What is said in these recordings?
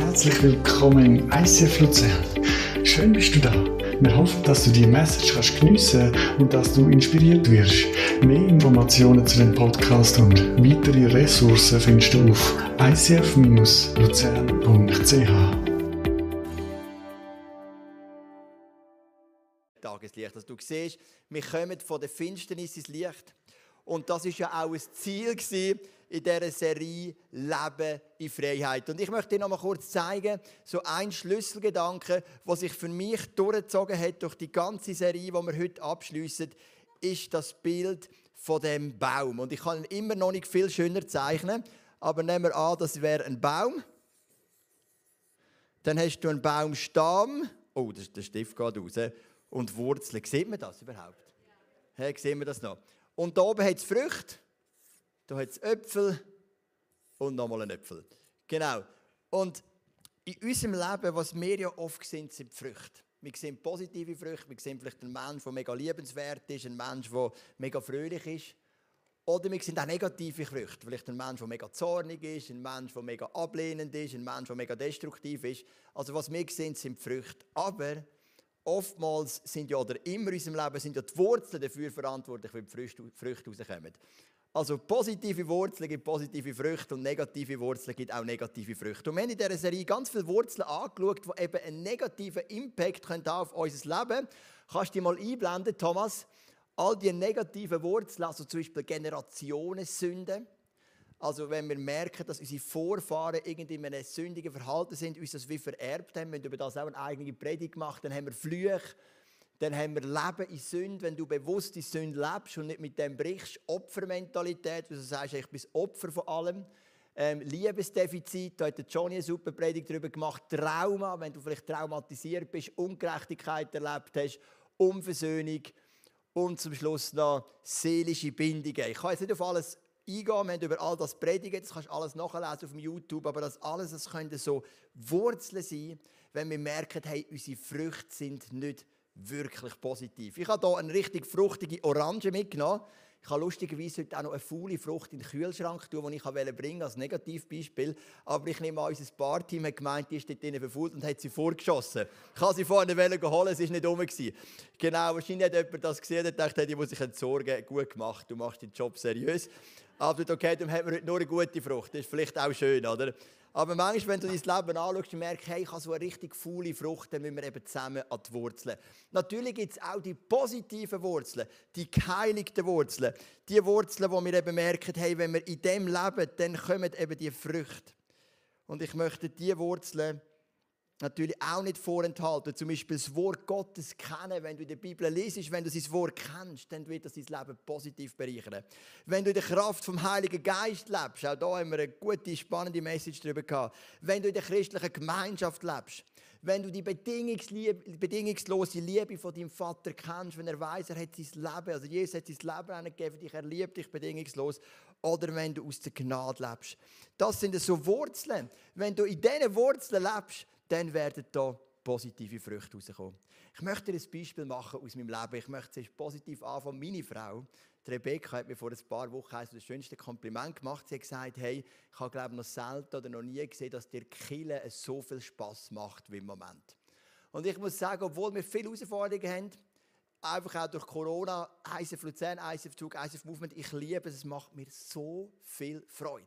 Herzlich willkommen im ICF Luzern. Schön bist du da. Wir hoffen, dass du die Message kannst geniessen und dass du inspiriert wirst. Mehr Informationen zu dem Podcast und weitere Ressourcen findest du auf icf-luzern.ch. Tageslicht. Also du siehst, wir kommen von der Finsternis ins Licht. Und das ist ja auch ein Ziel in dieser Serie Leben in Freiheit. Und ich möchte dir noch mal kurz zeigen, so ein Schlüsselgedanke, was sich für mich durchgezogen hat durch die ganze Serie, die wir heute abschließen, ist das Bild von dem Baum. Und ich kann ihn immer noch nicht viel schöner zeichnen, aber nehmen wir an, das wäre ein Baum. Dann hast du einen Baumstamm. Oh, der Stift geht raus. Und Wurzeln. Sieht man das überhaupt? Ja. Hey, sehen wir das noch? Und da oben hat es Früchte, da hat es Äpfel und nochmal einen Äpfel. Genau. Und in unserem Leben, was wir ja oft sehen, sind Früchte. Wir sehen positive Früchte, wir sehen vielleicht einen Mensch, der mega liebenswert ist, einen Mensch, der mega fröhlich ist. Oder wir sehen auch negative Früchte. Vielleicht ein Mensch, der mega zornig ist, ein Mensch, der mega ablehnend ist, ein Mensch, der mega destruktiv ist. Also was wir sehen, sind Früchte. Aber oftmals sind ja, oder immer in unserem Leben, sind ja die Wurzeln dafür verantwortlich, wie die Früchte rauskommen. Also positive Wurzeln gibt positive Früchte und negative Wurzeln gibt auch negative Früchte. Und wir haben in dieser Serie ganz viele Wurzeln angeschaut, die eben einen negativen Impact haben auf unser Leben. Kannst du die mal einblenden, Thomas? All die negativen Wurzeln, also zum Beispiel Generationensünden, also wenn wir merken, dass unsere Vorfahren irgendwie in einem sündigen Verhalten sind, uns das wie vererbt haben, wenn du über das auch eine eigene Predigt gemacht dann haben wir Flüche, dann haben wir Leben in Sünde, wenn du bewusst in Sünde lebst und nicht mit dem brichst, Opfermentalität, wo du sagst, ich bin Opfer von allem. Ähm, Liebesdefizit, da hat Johnny eine super Predigt darüber gemacht. Trauma, wenn du vielleicht traumatisiert bist, Ungerechtigkeit erlebt hast, Unversöhnung und zum Schluss noch seelische Bindungen. Ich kann jetzt nicht auf alles eingehen, wir haben über all das predigen, das kannst du alles nachlesen auf YouTube, aber das alles, das können so Wurzeln sein, wenn wir merken, hey, unsere Früchte sind nicht wirklich positiv. Ich habe hier eine richtig fruchtige Orange mitgenommen. Ich habe lustigerweise heute auch noch eine faule Frucht in den Kühlschrank tun, die ich bringen als Negativbeispiel. Aber ich nehme an, unser Barteam hat gemeint, die ist dort drinnen verfault und hat sie vorgeschossen. Ich habe sie vorne holen, sie war nicht rum. Genau, wahrscheinlich hat jemand das gesehen und dachte, die muss sich entsorgen. Gut gemacht, du machst den Job seriös. Aber okay, dann hat man heute nur eine gute Frucht. Das ist vielleicht auch schön, oder? Aber manchmal, wenn du dein Leben anschaust merkst, hey, ich habe so eine richtig faule Frucht, dann müssen wir eben zusammen an die Wurzeln. Natürlich gibt es auch die positiven Wurzeln, die geheiligten Wurzeln. Die Wurzeln, wo wir eben merken, hey, wenn wir in dem leben, dann kommen eben die Früchte. Und ich möchte diese Wurzeln natürlich auch nicht vorenthalten. Zum Beispiel das Wort Gottes kennen. Wenn du in der Bibel liest, wenn du sein Wort kennst, dann wird das dein Leben positiv bereichern. Wenn du in der Kraft vom Heiligen Geist lebst, auch da haben wir eine gute, spannende Message darüber gehabt. Wenn du in der christlichen Gemeinschaft lebst, wenn du die bedingungslose Liebe von deinem Vater kennst, wenn er weiß, er hat sein Leben, also Jesus hat sein Leben angegeben dich, er liebt dich bedingungslos, oder wenn du aus der Gnade lebst. Das sind so Wurzeln. Wenn du in diesen Wurzeln lebst, dann werden da positive Früchte rauskommen. Ich möchte dir ein Beispiel machen aus meinem Leben. Ich möchte es positiv anfangen. Meine Frau, die Rebecca, hat mir vor ein paar Wochen das schönste Kompliment gemacht. Sie hat gesagt, hey, ich habe glaube noch selten oder noch nie gesehen, dass dir Kille so viel Spaß macht wie im Moment. Und ich muss sagen, obwohl wir viele Herausforderungen haben, einfach auch durch Corona, ISF Luzern, ISF Zug, ISF Movement, ich liebe es, es macht mir so viel Freude.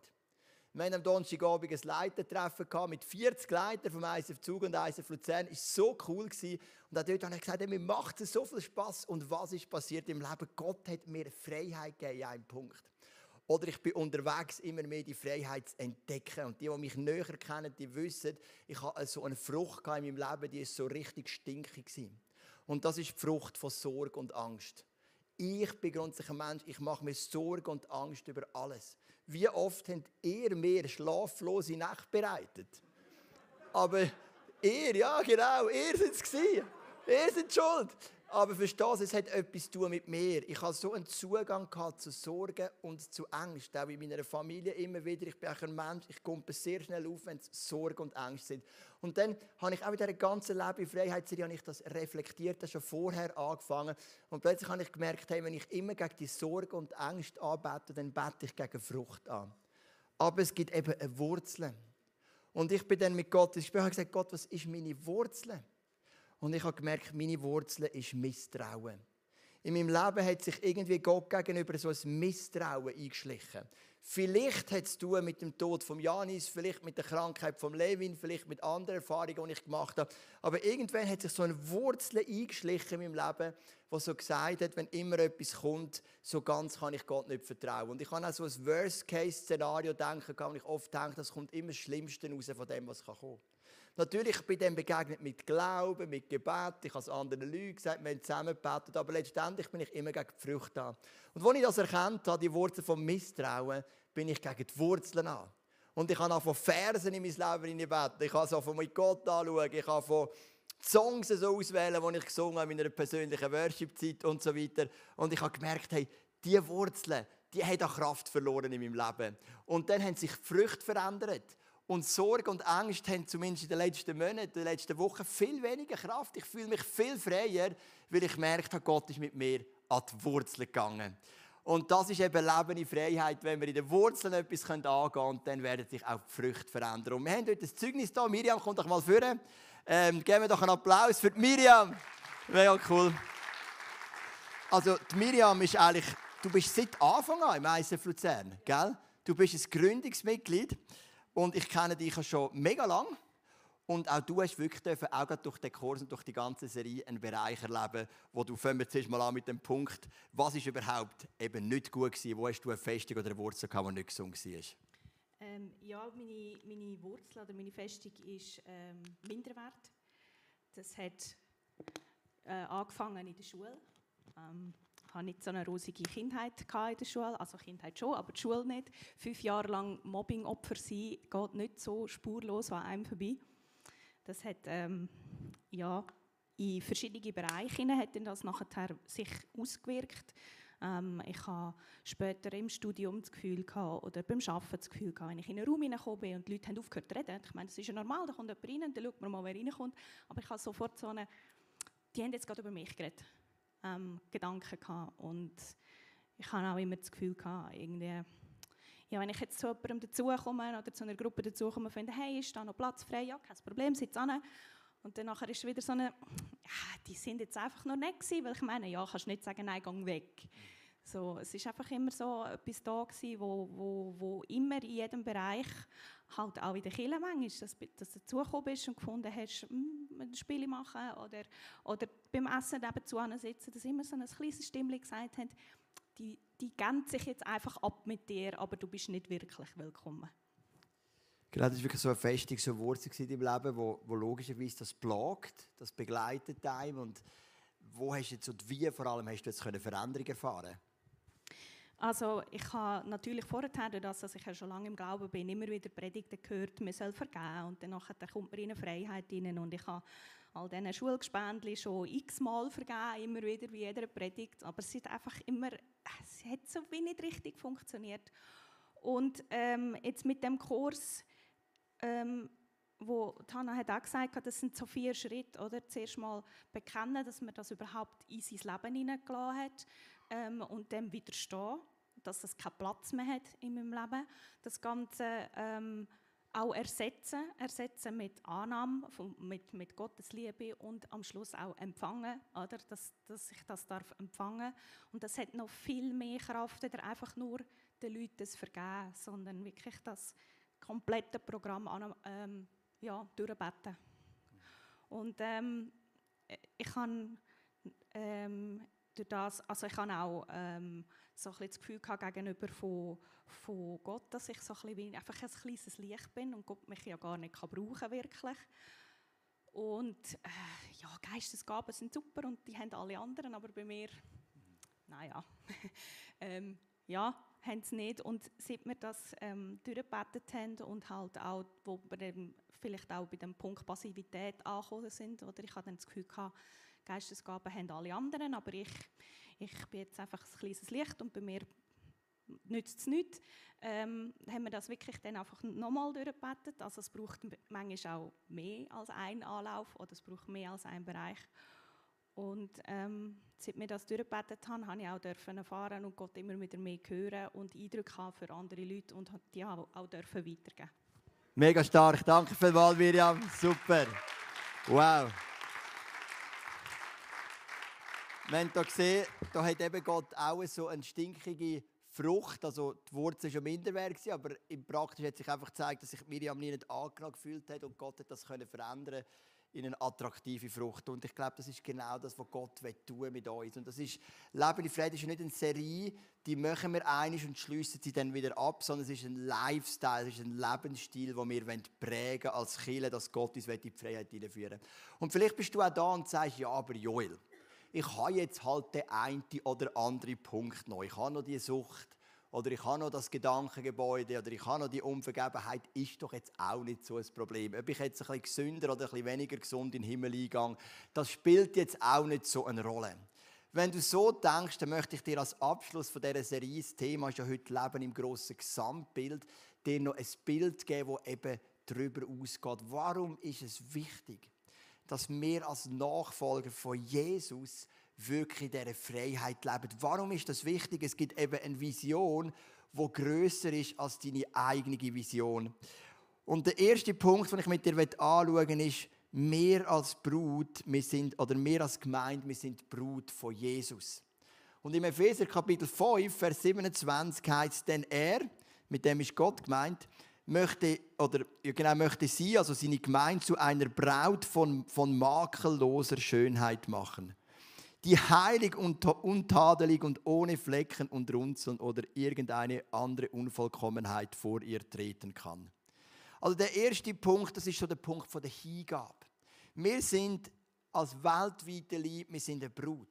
Wir hatten am Donnerstagabend ein Leitertreffen mit 40 Leitern vom ISF Zug und ISF Luzern. Es war so cool. Und auch dort habe ich gesagt, mir macht es so viel Spaß. Und was ist passiert im Leben? Gott hat mir Freiheit gegeben in einem Punkt. Oder ich bin unterwegs, immer mehr die Freiheit zu entdecken. Und die, die mich näher kennen, die wissen, ich habe so eine Frucht in meinem Leben, die ist so richtig stinkig war. Und das ist die Frucht von Sorge und Angst. Ich bin grundsätzlich ein Mensch, ich mache mir Sorge und Angst über alles. Wie oft habt ihr mir schlaflose Nacht bereitet? Aber ihr, ja genau, ihr seid es Ihr seid schuld. Aber verstehst du, es hat etwas zu tun mit mir. Ich hatte so einen Zugang zu Sorgen und zu Angst. Auch in meiner Familie immer wieder. Ich bin auch ein Mensch, ich komme sehr schnell auf, wenn es Sorge und Angst sind. Und dann habe ich auch in dieser ganzen Leben Freiheitsserie ich das reflektiert, das schon vorher angefangen. Und plötzlich habe ich gemerkt, hey, wenn ich immer gegen die Sorge und Angst anbete, dann bete ich gegen Frucht an. Aber es gibt eben eine Wurzel. Und ich bin dann mit Gott, ich habe gesagt, Gott, was ist meine Wurzel? Und ich habe gemerkt, meine Wurzel ist Misstrauen. In meinem Leben hat sich irgendwie Gott gegenüber so ein Misstrauen eingeschlichen. Vielleicht hat es tun mit dem Tod von Janis, vielleicht mit der Krankheit von Levin, vielleicht mit anderen Erfahrungen, die ich gemacht habe. Aber irgendwann hat sich so eine Wurzel eingeschlichen in meinem Leben, die so gesagt hat, wenn immer etwas kommt, so ganz kann ich Gott nicht vertrauen. Und ich kann auch so ein Worst-Case-Szenario denken, und ich oft denke, das kommt immer das Schlimmste raus von dem, was kommen kann. Natürlich bin ich dem begegnet mit Glauben, mit Gebet. Ich habe es anderen Leuten gesagt, wir haben zusammen gebetet. Aber letztendlich bin ich immer gegen die Frucht an. Und als ich das erkannt habe, die Wurzeln vom Misstrauen, bin ich gegen die Wurzeln an. Und ich habe auch von Versen in mein Leben hineinbeten. Ich kann so von mit Gott anschauen. Ich kann von Songs so auswählen, die ich gesungen habe in einer persönlichen Worship-Zeit und so weiter. Und ich habe gemerkt, hey, diese Wurzeln, die haben auch Kraft verloren in meinem Leben. Und dann haben sich die Früchte verändert. Und Sorge und Angst haben zumindest in den letzten Monaten, in den letzten Wochen viel weniger Kraft. Ich fühle mich viel freier, weil ich merkt habe, Gott ist mit mir an die Wurzeln gegangen. Und das ist eben Leben in Freiheit, wenn wir in den Wurzeln etwas angehen können, dann werden sich auch die Früchte verändern. Und wir haben heute ein Zeugnis da. Miriam, komm doch mal vor. Ähm, geben wir doch einen Applaus für die Miriam. Mega cool. Also, die Miriam ist eigentlich, du bist seit Anfang an im ISF Luzern, gell? Du bist ein Gründungsmitglied. Und ich kenne dich schon mega lang. Und auch du hast wirklich dürfen, auch durch den Kurs und durch die ganze Serie einen Bereich erleben, wo du, fangen wir zuerst mal an mit dem Punkt, was ist überhaupt eben nicht gut gewesen? Wo hast du eine Festung oder eine Wurzel gehabt, die nicht gesund war? Ähm, ja, meine, meine Wurzel oder meine Festung ist ähm, Minderwert. Das hat äh, angefangen in der Schule. Ähm, hatte nicht so eine rosige Kindheit in der Schule, also Kindheit schon, aber die Schule nicht. Fünf Jahre lang Mobbingopfer sein, geht nicht so spurlos an einem vorbei. Das hat ähm, ja, in verschiedene Bereiche hat das nachher sich ausgewirkt. Ähm, ich habe später im Studium das Gefühl gehabt, oder beim Arbeiten das Gefühl gehabt, wenn ich in einen Raum hineingekommen und die Leute haben aufgehört zu reden, ich meine, das ist ja normal, da kommt jemand rein und dann schaut man mal, wer reinkommt, aber ich habe sofort so eine, die haben jetzt gerade über mich geredet ähm, Gedanken gehabt. Und ich habe auch immer das Gefühl gehabt, irgendwie, ja, wenn ich jetzt zu jemandem dazukomme oder zu einer Gruppe dazukomme und finde, hey, ist da noch Platz frei? Ja, kein Problem, sitz an. Und dann nachher ist wieder so eine, ja, die sind jetzt einfach noch nicht gewesen, weil ich meine, ja, kannst nicht sagen, nein, geh weg. So, es ist einfach immer so etwas da gewesen, wo, wo, wo immer in jedem Bereich, halt auch in der Kirche manchmal, dass, du dazugekommen bist und gefunden hast, hm, Spiele machen oder, oder beim Essen nebenzu sitzen, dass immer so ein kleines Stimmchen gesagt hat, die, die geben sich jetzt einfach ab mit dir, aber du bist nicht wirklich willkommen. Genau, das war wirklich so eine Festung, so eine Wurzel deinem Leben, wo, wo logischerweise das plagt, das begleitet einem und wo hast du jetzt und wie vor allem hast du jetzt Veränderungen erfahren also ich habe natürlich vorher, dass ich ja schon lange im Glauben bin, immer wieder Predigten gehört, man soll vergeben und dann kommt man in eine Freiheit hinein und ich habe all diesen Schulgespendli schon x-mal vergeben, immer wieder wie jeder Predigt, aber es hat einfach immer, es hat so wie nicht richtig funktioniert. Und ähm, jetzt mit dem Kurs, ähm, wo Tana hat auch gesagt hat, das sind so vier Schritte, oder? Zuerst mal bekennen, dass man das überhaupt in sein Leben hineingelassen hat ähm, und dem widerstehen dass es keinen Platz mehr hat in meinem Leben. Das Ganze ähm, auch ersetzen, ersetzen mit Annahme, von, mit, mit Gottes Liebe und am Schluss auch empfangen, oder? Dass, dass ich das darf empfangen Und das hat noch viel mehr Kraft, als einfach nur den Leuten das vergeben, sondern wirklich das komplette Programm an, ähm, ja, durchbeten. Und ähm, ich kann ähm, durch das, also ich habe auch ähm, so ein das Gefühl gehabt gegenüber von, von Gott, dass ich so ein bisschen einfach ein kleines Licht bin und Gott mich ja gar nicht kann brauchen wirklich. Und äh, ja, Geistesgaben sind super und die haben alle anderen, aber bei mir, naja, ähm, ja, haben es nicht. Und seit wir das ähm, durchgebetet haben und halt auch, wo wir vielleicht auch bei dem Punkt Passivität angekommen sind, oder ich hatte dann das Gefühl gehabt, Geistesgaben haben alle anderen, aber ich, ich bin jetzt einfach ein kleines Licht und bei mir nützt es nichts. Ähm, haben wir das wirklich dann einfach nochmal durchgebetet. Also es braucht manchmal auch mehr als einen Anlauf oder es braucht mehr als einen Bereich. Und ähm, seit wir das durchgebetet haben, habe ich auch dürfen erfahren und Gott immer wieder mehr hören und Eindrücke haben für andere Leute und die auch, auch dürfen weitergeben. Mega stark. Danke vielmals, Miriam. Super. Wow. Wir haben hier gesehen, da hat eben Gott auch so eine stinkige Frucht. Also die Wurzel war schon minderwertig, aber im Praktischen hat sich einfach gezeigt, dass sich Miriam nie nicht angenommen gefühlt hat und Gott hat das können verändern in eine attraktive Frucht. Und ich glaube, das ist genau das, was Gott tun mit uns. Und das ist, Leben in Frieden ist nicht eine Serie, die machen wir einig und schließen sie dann wieder ab, sondern es ist ein Lifestyle, es ist ein Lebensstil, den wir prägen als Kirche, dass Gott uns in die Freiheit hineinführen Und vielleicht bist du auch da und sagst, ja, aber Joel, ich habe jetzt halt den einen oder anderen Punkt noch. Ich habe noch die Sucht oder ich habe noch das Gedankengebäude oder ich habe noch die Unvergebenheit, ist doch jetzt auch nicht so ein Problem. Ob ich jetzt ein bisschen gesünder oder ein bisschen weniger gesund in den Himmel eingehe, das spielt jetzt auch nicht so eine Rolle. Wenn du so denkst, dann möchte ich dir als Abschluss von dieser Serie, das Thema ist ja heute Leben im grossen Gesamtbild, dir noch ein Bild geben, das eben darüber ausgeht. Warum ist es wichtig, dass wir als Nachfolger von Jesus wirklich in dieser Freiheit leben. Warum ist das wichtig? Es gibt eben eine Vision, die grösser ist als deine eigene Vision. Und der erste Punkt, den ich mit dir anschauen will, ist, wir als Brut, wir sind, oder wir als Gemeinde, wir sind Brut von Jesus. Und im Epheser Kapitel 5, Vers 27 heißt denn er, mit dem ist Gott gemeint, möchte, oder genau, möchte sie, also seine Gemeinde, zu einer Braut von, von makelloser Schönheit machen die heilig und untadelig und ohne Flecken und Runzeln oder irgendeine andere Unvollkommenheit vor ihr treten kann. Also der erste Punkt, das ist so der Punkt von der Hingabe. Wir sind als weltweite Liebe, wir sind eine Brut.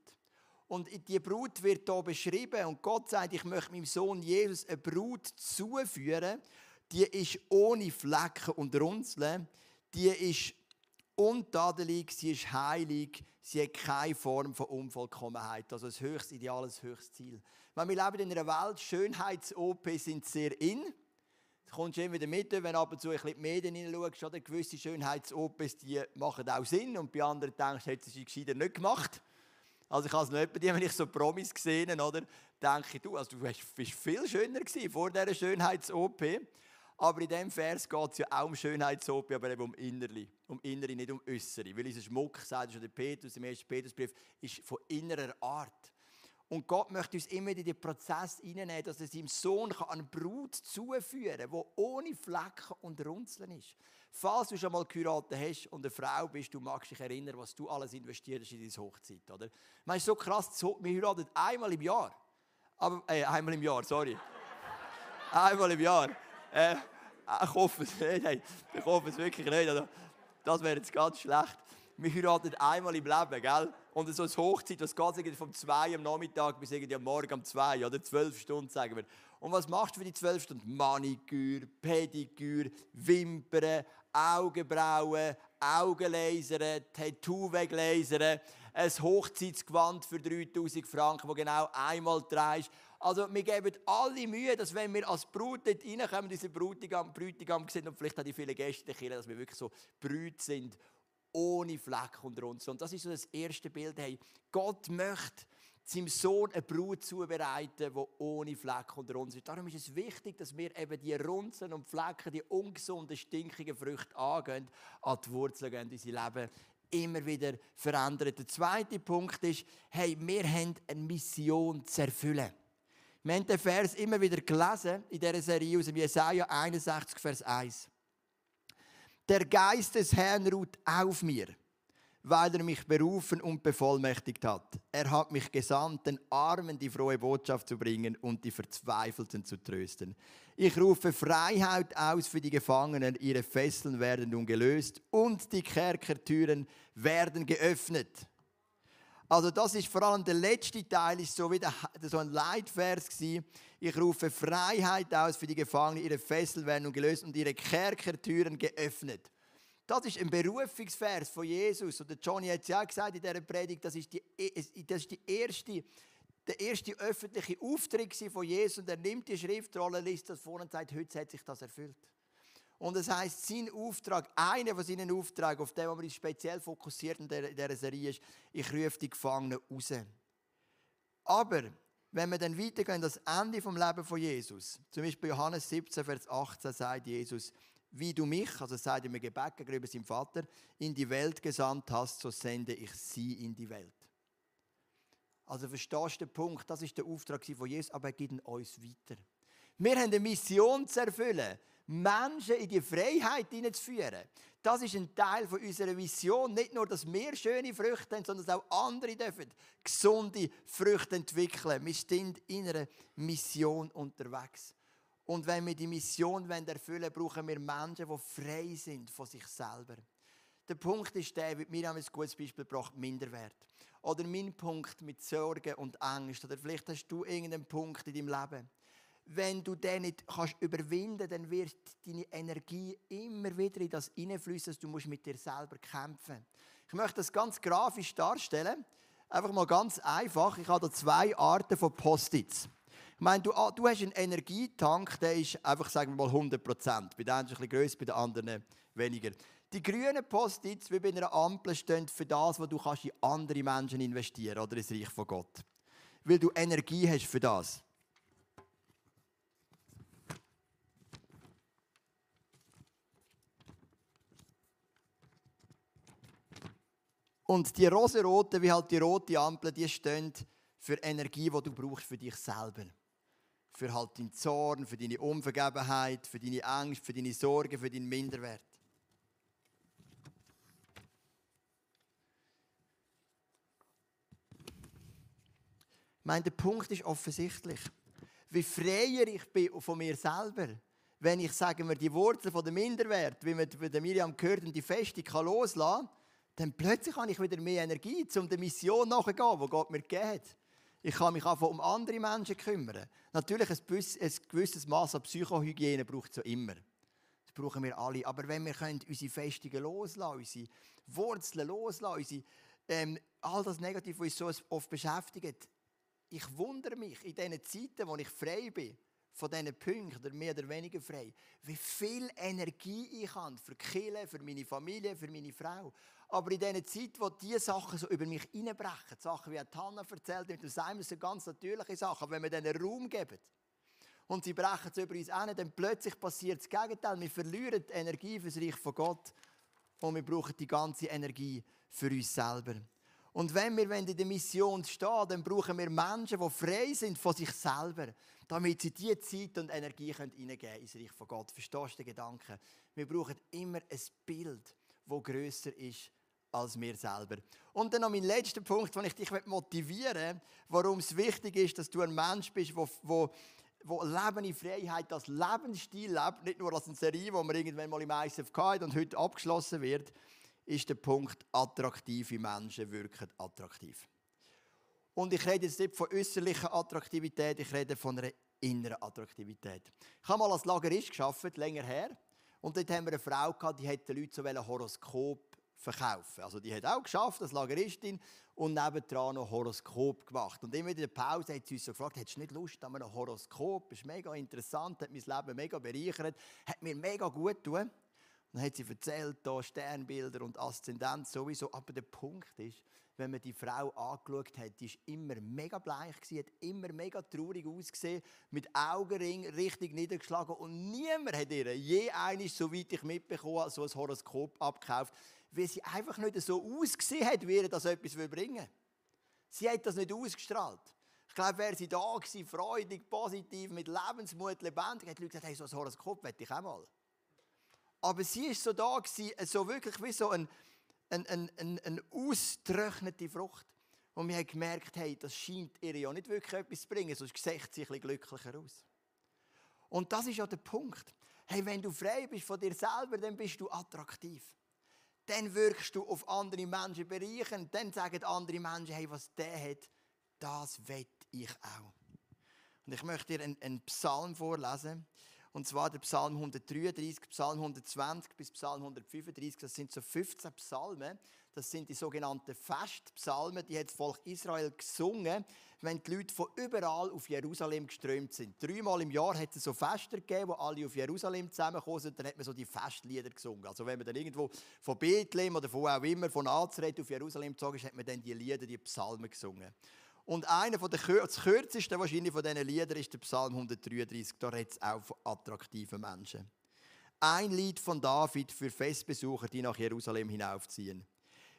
Und die Brut wird hier beschrieben und Gott sagt, ich möchte meinem Sohn Jesus eine Brut zuführen, die ist ohne Flecken und Runzeln, die ist untadelig, sie ist heilig, sie hat keine Form von Unvollkommenheit. Also das höchste Ideal, das höchste Ziel. Wenn wir leben in einer Welt, Schönheits-OP sind sehr in. Das kommst du immer wieder mit, wenn ab und zu ein bisschen die Medien hineinschaust. Oder? Gewisse Schönheits-OPs machen auch Sinn und bei anderen denkst du, hättest du sie gescheiter nicht gemacht. Also ich habe es noch dir, wenn ich so Promis gesehen oder denke du, also du bist viel schöner gewesen vor dieser Schönheits-OP. Aber in diesem Vers geht es ja auch um Schönheitsopie, aber eben um Innerli. Um Innere, nicht um Äußere. Weil unser Schmuck, sagt schon der Petrus im ersten Petrusbrief, ist von innerer Art. Und Gott möchte uns immer in den Prozess hineinnehmen, dass er seinem Sohn eine Brut zuführen kann, die ohne Flecken und Runzeln ist. Falls du schon mal geheiratet hast und eine Frau bist, du magst dich erinnern, was du alles investiert hast in deine Hochzeit, oder? Man ist so krass, wir heiraten einmal im Jahr. Aber, äh, einmal im Jahr, sorry. einmal im Jahr. Äh, ich hoffe es nicht. Ich hoffe es wirklich nicht. Also, das wäre jetzt ganz schlecht. Wir heiraten einmal im Leben, gell? Und so eine Hochzeit, das geht vom 2 am Nachmittag bis irgendwie am Morgen um 2 oder 12 Stunden, sagen wir. Und was machst du für die 12 Stunden? Maniküre, Pediküre, Wimpern, Augenbrauen, Augenlasern, Tattoo weglasern, ein Hochzeitsgewand für 3000 Franken, das genau einmal trägst. Also wir geben alle Mühe, dass wenn wir als Brut dort reinkommen, diese Bräutigam, Bräutigam sind und vielleicht auch die vielen Gäste der Kirche, dass wir wirklich so Brüt sind, ohne Fleck und Runzel. Und das ist so das erste Bild. Hey, Gott möchte seinem Sohn eine Brut zubereiten, die ohne Fleck und Runzel ist. Darum ist es wichtig, dass wir eben die Runzeln und Flecken, die ungesunden, stinkigen Früchte angehen, an die Wurzeln gehen, unser Leben immer wieder verändern. Der zweite Punkt ist, hey, wir haben eine Mission zu erfüllen. Wir haben den Vers immer wieder gelesen in dieser Serie aus dem Jesaja 61, Vers 1. Der Geist des Herrn ruht auf mir, weil er mich berufen und bevollmächtigt hat. Er hat mich gesandt, den Armen die frohe Botschaft zu bringen und die Verzweifelten zu trösten. Ich rufe Freiheit aus für die Gefangenen, ihre Fesseln werden nun gelöst und die Kerkertüren werden geöffnet. Also das ist vor allem der letzte Teil, ist so wieder so ein Leitvers gewesen. Ich rufe Freiheit aus für die Gefangenen, ihre Fesseln werden gelöst und ihre Kerkertüren geöffnet. Das ist ein Berufungsvers von Jesus. Und Johnny hat es ja gesagt in dieser Predigt, das ist, die, das ist die erste, der erste öffentliche Auftritt von Jesus. Und er nimmt die Schriftrolle, liest das vor und sagt, heute hat sich das erfüllt. Und das heißt, sein Auftrag, einer von seinen Aufträgen, auf den wir uns speziell fokussiert in dieser Serie ist, ich rufe die Gefangenen raus. Aber wenn wir dann weitergehen, das Ende vom Leben von Jesus, zum Beispiel Johannes 17, Vers 18 sagt Jesus, wie du mich, also sagt er mir Gebet gegenüber seinem Vater, in die Welt gesandt hast, so sende ich sie in die Welt. Also verstehst du den Punkt? Das ist der Auftrag von Jesus, aber er gibt uns weiter. Wir haben eine Mission zu erfüllen, Menschen in die Freiheit hineinzuführen. Das ist ein Teil unserer Mission. Nicht nur, dass wir schöne Früchte haben, sondern dass auch andere dürfen gesunde Früchte entwickeln. Wir sind in einer Mission unterwegs. Und wenn wir die Mission erfüllen wollen, brauchen wir Menschen, die frei sind von sich selber. Der Punkt ist der, wir haben ein gutes Beispiel gebracht, Minderwert. Oder mein Punkt mit Sorgen und Angst. Oder vielleicht hast du irgendeinen Punkt in deinem Leben. Wenn du den nicht kannst überwinden dann wird deine Energie immer wieder in das hineinfließen, du musst mit dir selber kämpfen. Ich möchte das ganz grafisch darstellen. Einfach mal ganz einfach. Ich habe da zwei Arten von Post-its. Ich meine, du, ah, du hast einen Energietank, der ist einfach, sagen wir mal, 100 Prozent. Bei den einen ist ein bisschen grösser, bei den anderen weniger. Die grünen Post-its, wie bei einer Ampel, stehen für das, was du kannst in andere Menschen investieren oder ins Reich von Gott. Weil du Energie hast für das. Und die rosaroten, wie halt die rote Ampel, die stehen für Energie, die du brauchst für dich selber. Für halt deinen Zorn, für deine Unvergebenheit, für deine Angst, für deine Sorgen, für deinen Minderwert. Ich meine, der Punkt ist offensichtlich. Wie freier ich bin von mir selber, wenn ich, sagen wir, die Wurzel von der Minderwert, wie man bei Miriam gehört, und die Festung loslassen kann, dann plötzlich habe ich wieder mehr Energie, um der Mission nachzugehen, die Gott mir hat. Ich kann mich einfach um andere Menschen kümmern. Natürlich ein gewisses Maß an Psychohygiene braucht es ja immer. Das brauchen wir alle. Aber wenn wir können, unsere Festungen loslassen, unsere Wurzeln loslassen, unsere, ähm, all das Negative, was uns so oft beschäftigt, ich wundere mich in diesen Zeiten, wo ich frei bin, von diesen Punkten, mehr oder weniger frei, wie viel Energie ich habe für Kinder, für meine Familie, für meine Frau. Aber in dieser Zeit, wo diese Sachen so über mich reinbrechen, Sachen wie Hannah erzählt, mit dem Simon sind ganz natürliche Sachen, wenn wir denen Raum geben und sie brechen es über uns an, dann plötzlich passiert das Gegenteil. Wir verlieren die Energie für das Reich von Gott und wir brauchen die ganze Energie für uns selber. Und wenn wir in der Mission stehen, dann brauchen wir Menschen, die frei sind von sich selber, damit sie diese Zeit und Energie hineingeben können ins Reich von Gott. Verstehst du den Gedanken? Wir brauchen immer ein Bild, das grösser ist als mir selber. Und dann noch mein letzter Punkt, den ich dich motivieren möchte, warum es wichtig ist, dass du ein Mensch bist, der wo, Leben in Freiheit als Lebensstil lebt, nicht nur als eine Serie, die man irgendwann mal im ISF hat und heute abgeschlossen wird, ist der Punkt, attraktive Menschen wirken attraktiv. Und ich rede jetzt nicht von äußerlicher Attraktivität, ich rede von einer inneren Attraktivität. Ich habe mal als Lagerist geschafft, länger her, und dort haben wir eine Frau gehabt, die hat den Leuten so ein Horoskop verkaufen. Also die hat auch geschafft als Lageristin und nebendran noch Horoskop gemacht. Und immer in der Pause hat sie uns so gefragt, hättest du nicht Lust an einem Horoskop? Das ist mega interessant, hat mein Leben mega bereichert, hat mir mega gut getan. Dann hat sie erzählt, da Sternbilder und Aszendenz sowieso. Aber der Punkt ist, wenn man die Frau angeschaut hat, die war immer mega bleich, hat immer mega traurig ausgesehen, mit Augenring richtig niedergeschlagen und niemand hat ihr je eines, soweit ich mitbekommen so ein Horoskop abgekauft weil sie einfach nicht so ausgesehen hat, wie er das etwas bringen will. Sie hat das nicht ausgestrahlt. Ich glaube, wäre sie da gewesen, freudig, positiv, mit Lebensmut, lebendig, hat die Leute gesagt, hey, so ein Horoskop möchte ich auch mal. Aber sie ist so da gewesen, so wirklich wie so ein, ein, ein, ein, eine ausgetrocknete Frucht. Und wir haben gemerkt, hey, das scheint ihr ja nicht wirklich etwas zu bringen, sonst sieht sie ein bisschen glücklicher aus. Und das ist ja der Punkt. Hey, wenn du frei bist von dir selber, dann bist du attraktiv dann wirkst du auf andere Menschen bereichern. Dann sagen andere Menschen, hey, was der hat, das will ich auch. Und ich möchte dir einen, einen Psalm vorlesen. Und zwar der Psalm 133, Psalm 120 bis Psalm 135. Das sind so 15 Psalmen. Das sind die sogenannten Festpsalmen. Die hat das Volk Israel gesungen, wenn die Leute von überall auf Jerusalem geströmt sind. Dreimal im Jahr hat es so Feste gegeben, wo alle auf Jerusalem zusammengekommen sind. Dann hat man so die Festlieder gesungen. Also wenn man dann irgendwo von Bethlehem oder von auch immer, von Nazareth auf Jerusalem gezogen ist, hat man dann die Lieder, die Psalmen gesungen. Und einer von der das kürzeste wahrscheinlich von diesen Liedern ist der Psalm 133. Da redet es auch von attraktiven Menschen. Ein Lied von David für Festbesucher, die nach Jerusalem hinaufziehen.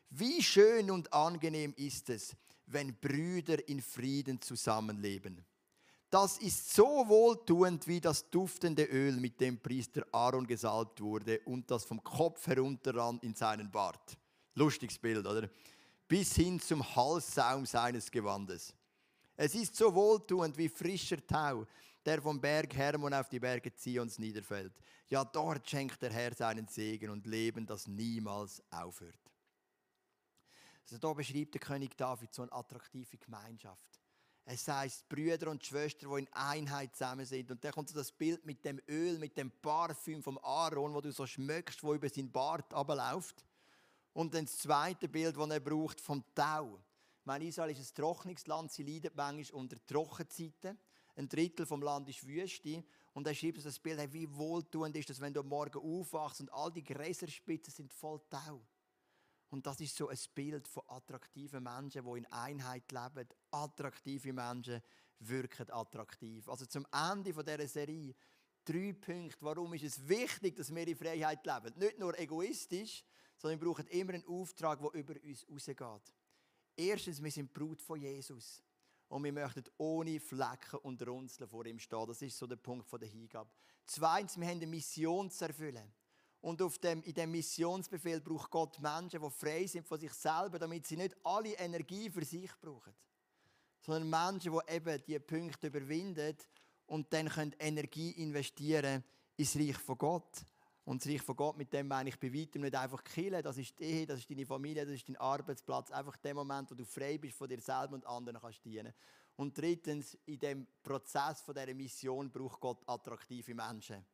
Wie schön und angenehm ist es, wenn Brüder in Frieden zusammenleben. Das ist so wohltuend wie das duftende Öl, mit dem Priester Aaron gesalbt wurde und das vom Kopf herunterrann in seinen Bart. Lustiges Bild, oder? Bis hin zum Halssaum seines Gewandes. Es ist so wohltuend wie frischer Tau, der vom Berg Hermon auf die Berge Zions niederfällt. Ja, dort schenkt der Herr seinen Segen und Leben, das niemals aufhört. Also da beschreibt der König David so eine attraktive Gemeinschaft. Es heißt Brüder und Schwestern, die in Einheit zusammen sind. Und dann kommt so das Bild mit dem Öl, mit dem Parfüm vom Aaron, wo du so schmöckst, wo über seinen Bart abläuft. Und dann das zweite Bild, das er braucht, vom Tau. Mein Israel ist ein Trocknungsland, sie leiden manchmal unter Trockenzeiten. Ein Drittel vom Land ist Wüste. Und er schreibt das Bild, wie wohltuend ist das, wenn du am Morgen aufwachst und all die Gräserspitzen sind voll Tau. Und das ist so ein Bild von attraktiven Menschen, die in Einheit leben. Attraktive Menschen wirken attraktiv. Also zum Ende dieser Serie drei Punkte. Warum ist es wichtig, dass wir in Freiheit leben? Nicht nur egoistisch, sondern wir brauchen immer einen Auftrag, der über uns rausgeht. Erstens, wir sind Brut von Jesus. Und wir möchten ohne Flecken und Runzeln vor ihm stehen. Das ist so der Punkt der Hingabe. Zweitens, wir haben eine Mission zu erfüllen. Und auf dem, in diesem Missionsbefehl braucht Gott Menschen, die frei sind von sich selber, damit sie nicht alle Energie für sich brauchen. Sondern Menschen, die eben diese Punkte überwinden und dann können Energie investieren ins Reich von Gott. Und das Reich von Gott, mit dem meine ich bei weitem nicht einfach killen, das ist die Ehe, das ist deine Familie, das ist dein Arbeitsplatz. Einfach der Moment, wo du frei bist von dir selber und anderen kannst dienen. Und drittens, in dem Prozess von dieser Mission braucht Gott attraktive Menschen.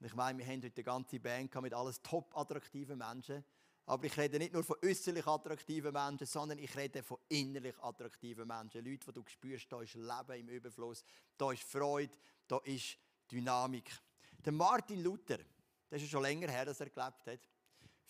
Und ich meine, wir haben heute eine ganze Band mit alles top attraktiven Menschen. Aber ich rede nicht nur von äußerlich attraktiven Menschen, sondern ich rede von innerlich attraktiven Menschen. Leute, die du spürst, da ist Leben im Überfluss, da ist Freude, da ist Dynamik. Der Martin Luther, das ist schon länger her, dass er gelebt hat.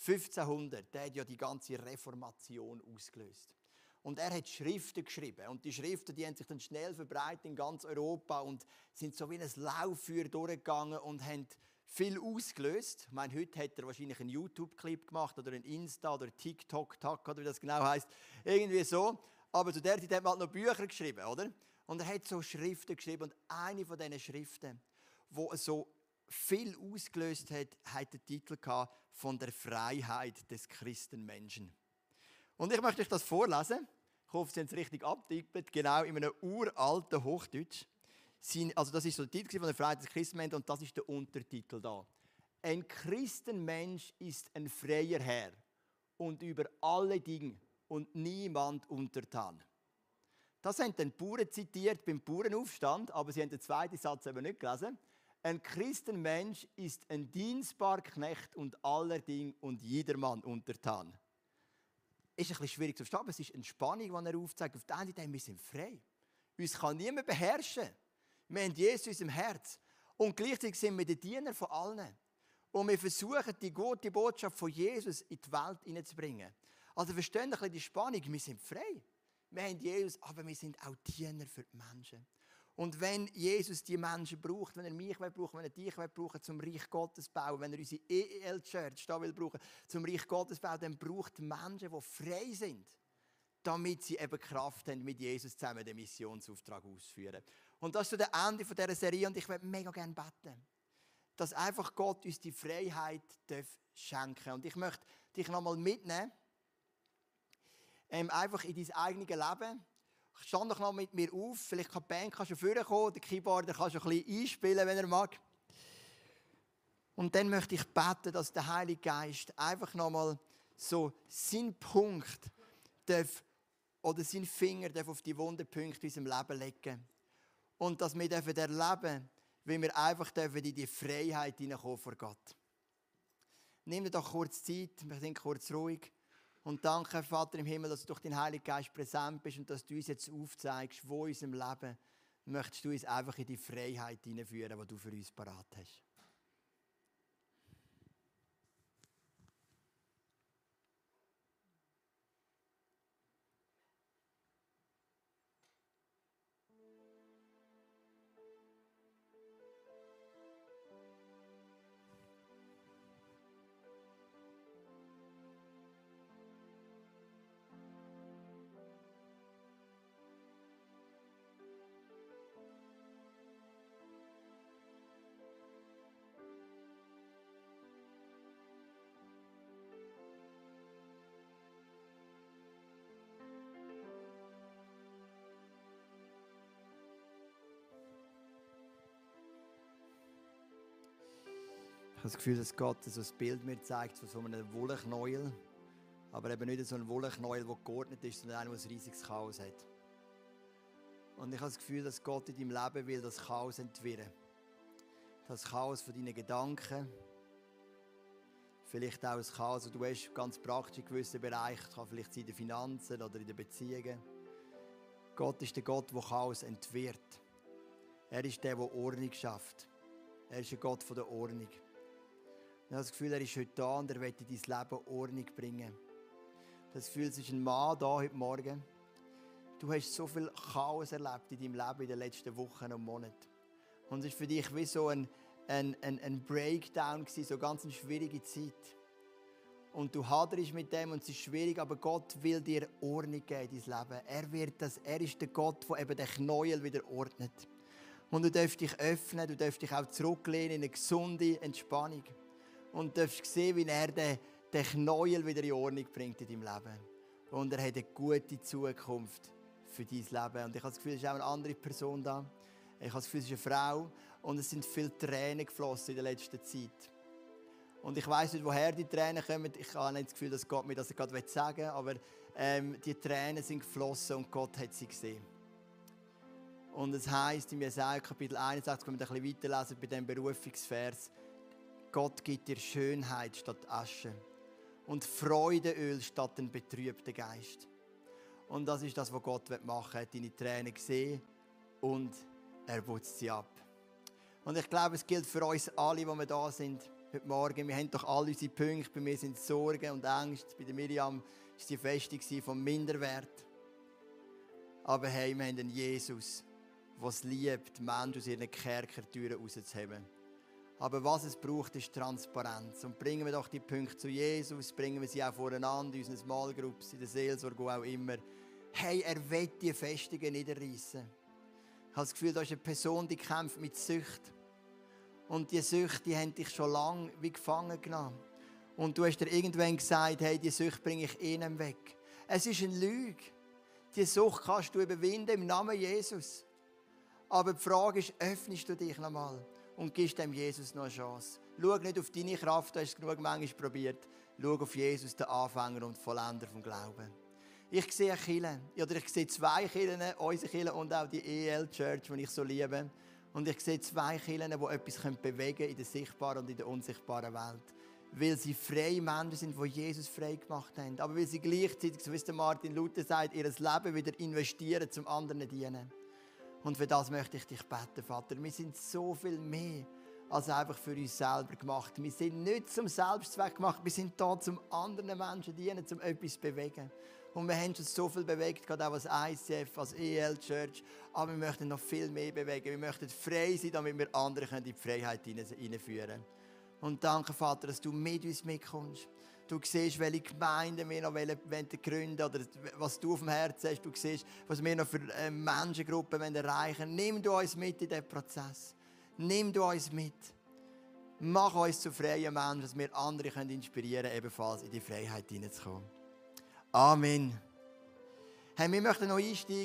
1500, der hat ja die ganze Reformation ausgelöst. Und er hat Schriften geschrieben. Und die Schriften, die haben sich dann schnell verbreitet in ganz Europa und sind so wie ein Lauffeuer durchgegangen und haben viel ausgelöst. Ich meine, heute hat er wahrscheinlich einen YouTube-Clip gemacht oder einen Insta oder TikTok, Tack oder wie das genau heißt. Irgendwie so. Aber zu der Zeit hat man halt noch Bücher geschrieben, oder? Und er hat so Schriften geschrieben. Und eine von diesen Schriften, wo so viel ausgelöst hat, hat den Titel von der Freiheit des Christenmenschen. Und ich möchte euch das vorlesen. Ich hoffe, Sie haben es richtig abtippt. Genau in einem uralten Hochdeutsch also das ist so der Titel von der Freiheit des Christenmensch und das ist der Untertitel da. Ein Christenmensch ist ein freier Herr und über alle Dinge und niemand untertan. Das haben den Bauern zitiert beim Bauernaufstand, aber sie haben den zweiten Satz eben nicht gelesen. Ein Christenmensch ist ein dienstbarer Knecht und aller Dinge und jedermann untertan. Ist ein bisschen schwierig zu verstehen, aber es ist eine Spannung, die er aufzeigt. Auf der einen Seite, wir sind frei. Uns kann niemand beherrschen. Wir haben Jesus im Herz. Und gleichzeitig sind wir die Diener von allen. Und wir versuchen, die gute Botschaft von Jesus in die Welt hineinzubringen. Also verstehen ein bisschen die Spannung. Wir sind frei. Wir haben Jesus, aber wir sind auch Diener für die Menschen. Und wenn Jesus die Menschen braucht, wenn er mich braucht, wenn er dich braucht, zum Reich Gottes bauen, wenn er unsere EEL Church da will brauchen, zum Reich Gottes bauen, dann braucht Menschen, die frei sind, damit sie eben Kraft haben, mit Jesus zusammen den Missionsauftrag auszuführen. Und das ist so der Ende dieser Serie und ich würde mega gerne beten, dass einfach Gott uns die Freiheit schenken darf. Und ich möchte dich nochmal mitnehmen, ähm, einfach in dein eigenes Leben. Stand doch noch mit mir auf, vielleicht kann die Band schon vorkommen, der Keyboarder kann schon ein bisschen einspielen, wenn er mag. Und dann möchte ich beten, dass der Heilige Geist einfach nochmal so seinen Punkt darf, oder seinen Finger darf auf die wunden Punkte in unserem Leben legen und dass wir erleben dürfen, wie wir einfach in die Freiheit hineinkommen vor Gott. Nimm doch kurz Zeit, wir sind kurz ruhig. Und danke, Vater im Himmel, dass du durch den Heiligen Geist präsent bist und dass du uns jetzt aufzeigst, wo in unserem Leben möchtest du uns einfach in die Freiheit hineinführen, die du für uns parat hast. Habe das Gefühl, dass Gott so ein Bild mir zeigt von so einem Wollknäuel. Aber eben nicht so ein Wollknäuel, der geordnet ist, sondern einer, der ein riesiges Chaos hat. Und ich habe das Gefühl, dass Gott in deinem Leben will das Chaos entwirren. Das Chaos von deinen Gedanken. Vielleicht auch das Chaos, das du hast, ganz praktisch in gewissen Bereichen. Kann vielleicht sein in den Finanzen oder in den Beziehungen. Gott ist der Gott, der Chaos entwirrt. Er ist der, der Ordnung schafft. Er ist ein Gott der Ordnung. Ich habe das Gefühl, er ist heute da und er will in dein Leben Ordnung bringen. Das Gefühl, es ist ein Mann da heute Morgen. Du hast so viel Chaos erlebt in deinem Leben in den letzten Wochen und Monaten. Und es ist für dich wie so ein, ein, ein, ein Breakdown gewesen, so ganz eine schwierige Zeit. Und du haderst mit dem und es ist schwierig, aber Gott will dir Ordnung geben in dein Leben. Er, wird das, er ist der Gott, der eben den Knäuel wieder ordnet. Und du darfst dich öffnen, du darfst dich auch zurücklehnen in eine gesunde Entspannung und darfst sehen, wie er den, den Knäuel wieder in Ordnung bringt in deinem Leben. Und er hat eine gute Zukunft für dein Leben. Und ich habe das Gefühl, es ist auch eine andere Person da. Ich habe das Gefühl, es ist eine Frau. Und es sind viele Tränen geflossen in der letzten Zeit. Und ich weiß nicht, woher die Tränen kommen. Ich habe nicht das Gefühl, dass Gott mir das gerade sagen will. Aber ähm, die Tränen sind geflossen und Gott hat sie gesehen. Und es heißt im Jesaja Kapitel 61, wenn wir ein bisschen weiterlesen bei dem Berufungsvers, Gott gibt dir Schönheit statt Asche und Freudeöl statt den betrübten Geist. Und das ist das, was Gott machen will. Er hat deine Tränen gesehen und er putzt sie ab. Und ich glaube, es gilt für uns alle, die wir da sind, heute Morgen. Wir haben doch alle unsere Punkte. Bei mir sind Sorgen und Ängste. Bei der Miriam war die Festung vom Minderwert. Aber hey, wir haben einen Jesus, der es liebt, Menschen aus ihren Kerkertüren rauszuheben. Aber was es braucht, ist Transparenz. Und bringen wir doch die Punkte zu Jesus, bringen wir sie auch voreinander, in unseren Small Groups, in der Seelsorge, wo auch immer. Hey, er will die Festungen niederreißen. Ich habe das Gefühl, da ist eine Person, die kämpft mit Sucht. Und die Sucht, die haben dich schon lange wie gefangen genommen. Und du hast dir irgendwann gesagt, hey, die Sucht bringe ich ihnen weg. Es ist eine Lüge. Die Sucht kannst du überwinden im Namen Jesus. Aber die Frage ist, öffnest du dich nochmal? Und gibst dem Jesus noch eine Chance. Schau nicht auf deine Kraft, du hast es genug manchmal probiert. Schau auf Jesus, den Anfänger und Vollender vom Glauben. Ich sehe Kirchen, oder ich sehe zwei Kirchen, unsere Kirchen und auch die EL Church, die ich so liebe. Und ich sehe zwei Kirchen, die etwas bewegen können in der sichtbaren und in der unsichtbaren Welt. Weil sie freie Menschen sind, die Jesus frei gemacht haben. Aber weil sie gleichzeitig, so wie Martin Luther sagt, ihr Leben wieder investieren, zum anderen dienen. Und für das möchte ich dich beten, Vater. Wir sind so viel mehr als einfach für uns selber gemacht. Wir sind nicht zum Selbstzweck gemacht, wir sind da, zum anderen Menschen dienen, zum etwas bewegen. Und wir haben schon so viel bewegt, gerade auch als ICF, als EL Church. Aber wir möchten noch viel mehr bewegen. Wir möchten frei sein, damit wir andere in die Freiheit hineinführen können. Und danke, Vater, dass du mit uns mitkommst. Du siehst, welche Gemeinden wir noch wollen, gründen oder was du auf dem Herzen hast. Du siehst, was wir noch für äh, Menschengruppen erreichen wollen. Nimm du uns mit in diesen Prozess. Nimm du uns mit. Mach uns zu freien Menschen, dass wir andere inspirieren können, ebenfalls in die Freiheit hineinzukommen. Amen. Hey, wir möchten noch einsteigen.